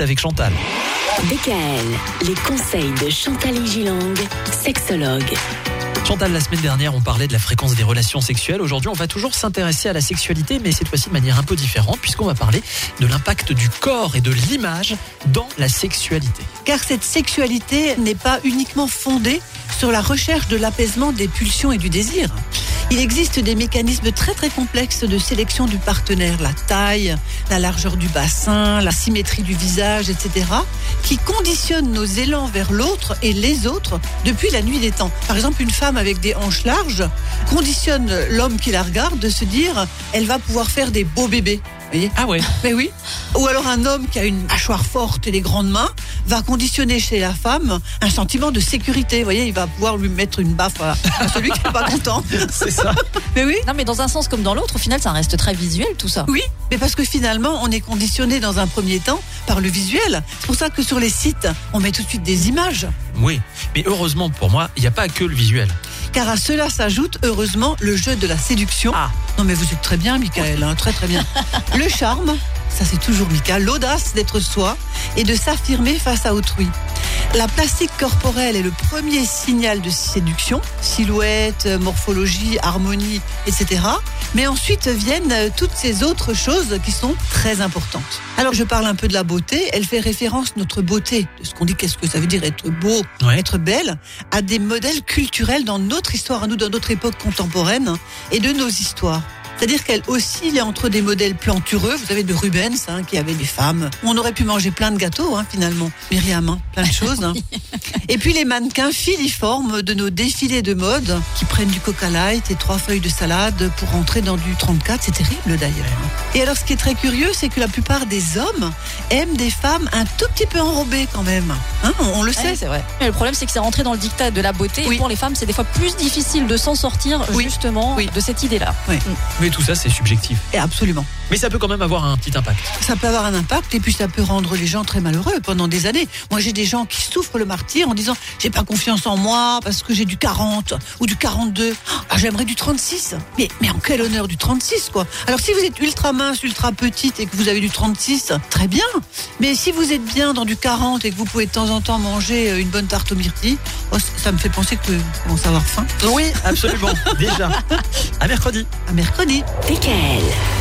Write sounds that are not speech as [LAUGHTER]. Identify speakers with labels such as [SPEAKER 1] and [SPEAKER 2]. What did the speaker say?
[SPEAKER 1] avec Chantal.
[SPEAKER 2] DKL, les conseils de Chantal Gilang, sexologue.
[SPEAKER 1] Chantal, la semaine dernière, on parlait de la fréquence des relations sexuelles. Aujourd'hui, on va toujours s'intéresser à la sexualité, mais cette fois-ci de manière un peu différente, puisqu'on va parler de l'impact du corps et de l'image dans la sexualité.
[SPEAKER 3] Car cette sexualité n'est pas uniquement fondée sur la recherche de l'apaisement des pulsions et du désir. Il existe des mécanismes très très complexes de sélection du partenaire, la taille, la largeur du bassin, la symétrie du visage, etc., qui conditionnent nos élans vers l'autre et les autres depuis la nuit des temps. Par exemple, une femme avec des hanches larges conditionne l'homme qui la regarde de se dire elle va pouvoir faire des beaux bébés. Voyez
[SPEAKER 1] Ah ouais
[SPEAKER 3] Mais oui. Ou alors un homme qui a une mâchoire forte et des grandes mains va conditionner chez la femme un sentiment de sécurité. Vous voyez, il va pouvoir lui mettre une baffe à, à celui qui n'est pas content. [LAUGHS]
[SPEAKER 1] C'est ça.
[SPEAKER 3] Mais oui.
[SPEAKER 4] Non, mais dans un sens comme dans l'autre, au final, ça reste très visuel tout ça.
[SPEAKER 3] Oui, mais parce que finalement, on est conditionné dans un premier temps par le visuel. C'est pour ça que sur les sites, on met tout de suite des images.
[SPEAKER 1] Oui, mais heureusement pour moi, il n'y a pas que le visuel.
[SPEAKER 3] Car à cela s'ajoute, heureusement, le jeu de la séduction.
[SPEAKER 1] Ah.
[SPEAKER 3] Non, mais vous êtes très bien, Michael, hein, très très bien. [LAUGHS] le charme, ça c'est toujours Michael, l'audace d'être soi et de s'affirmer face à autrui. La plastique corporelle est le premier signal de séduction, silhouette, morphologie, harmonie, etc. Mais ensuite viennent toutes ces autres choses qui sont très importantes. Alors je parle un peu de la beauté, elle fait référence, notre beauté, de ce qu'on dit, qu'est-ce que ça veut dire être beau,
[SPEAKER 1] Ouais.
[SPEAKER 3] être belle, à des modèles culturels dans notre histoire, à nous, dans notre époque contemporaine, et de nos histoires. C'est-à-dire qu'elle oscille entre des modèles plantureux, vous savez, de Rubens, hein, qui avait des femmes. On aurait pu manger plein de gâteaux, hein, finalement. Myriam, hein, plein de choses. hein. [LAUGHS] Et puis les mannequins filiformes de nos défilés de mode, qui prennent du coca light et trois feuilles de salade pour rentrer dans du 34. C'est terrible d'ailleurs. Et alors ce qui est très curieux, c'est que la plupart des hommes aiment des femmes un tout petit peu enrobées quand même. Hein, on, on le sait.
[SPEAKER 4] Ouais, c'est vrai. Mais le problème, c'est que c'est rentré dans le dictat de la beauté.
[SPEAKER 3] Oui.
[SPEAKER 4] Et pour les femmes, c'est des fois plus difficile de s'en sortir,
[SPEAKER 3] Oui.
[SPEAKER 4] justement,
[SPEAKER 3] Oui.
[SPEAKER 4] de cette idée-là.
[SPEAKER 1] Mais tout ça, c'est subjectif.
[SPEAKER 3] Et absolument.
[SPEAKER 1] Mais ça peut quand même avoir un petit impact.
[SPEAKER 3] Ça peut avoir un impact et puis ça peut rendre les gens très malheureux pendant des années. Moi, j'ai des gens qui souffrent le martyr en disant j'ai pas confiance en moi parce que j'ai du 40 ou du 42. Ah, j'aimerais du 36. Mais, mais en quel honneur du 36 quoi? Alors si vous êtes ultra mince, ultra petite et que vous avez du 36, très bien. Mais si vous êtes bien dans du 40 et que vous pouvez de temps en temps manger euh, une bonne tarte aux myrtilles, oh, ça me fait penser que vous commencez à avoir faim.
[SPEAKER 1] Oui, absolument. Déjà. [LAUGHS] À mercredi.
[SPEAKER 3] À mercredi.
[SPEAKER 2] DKL,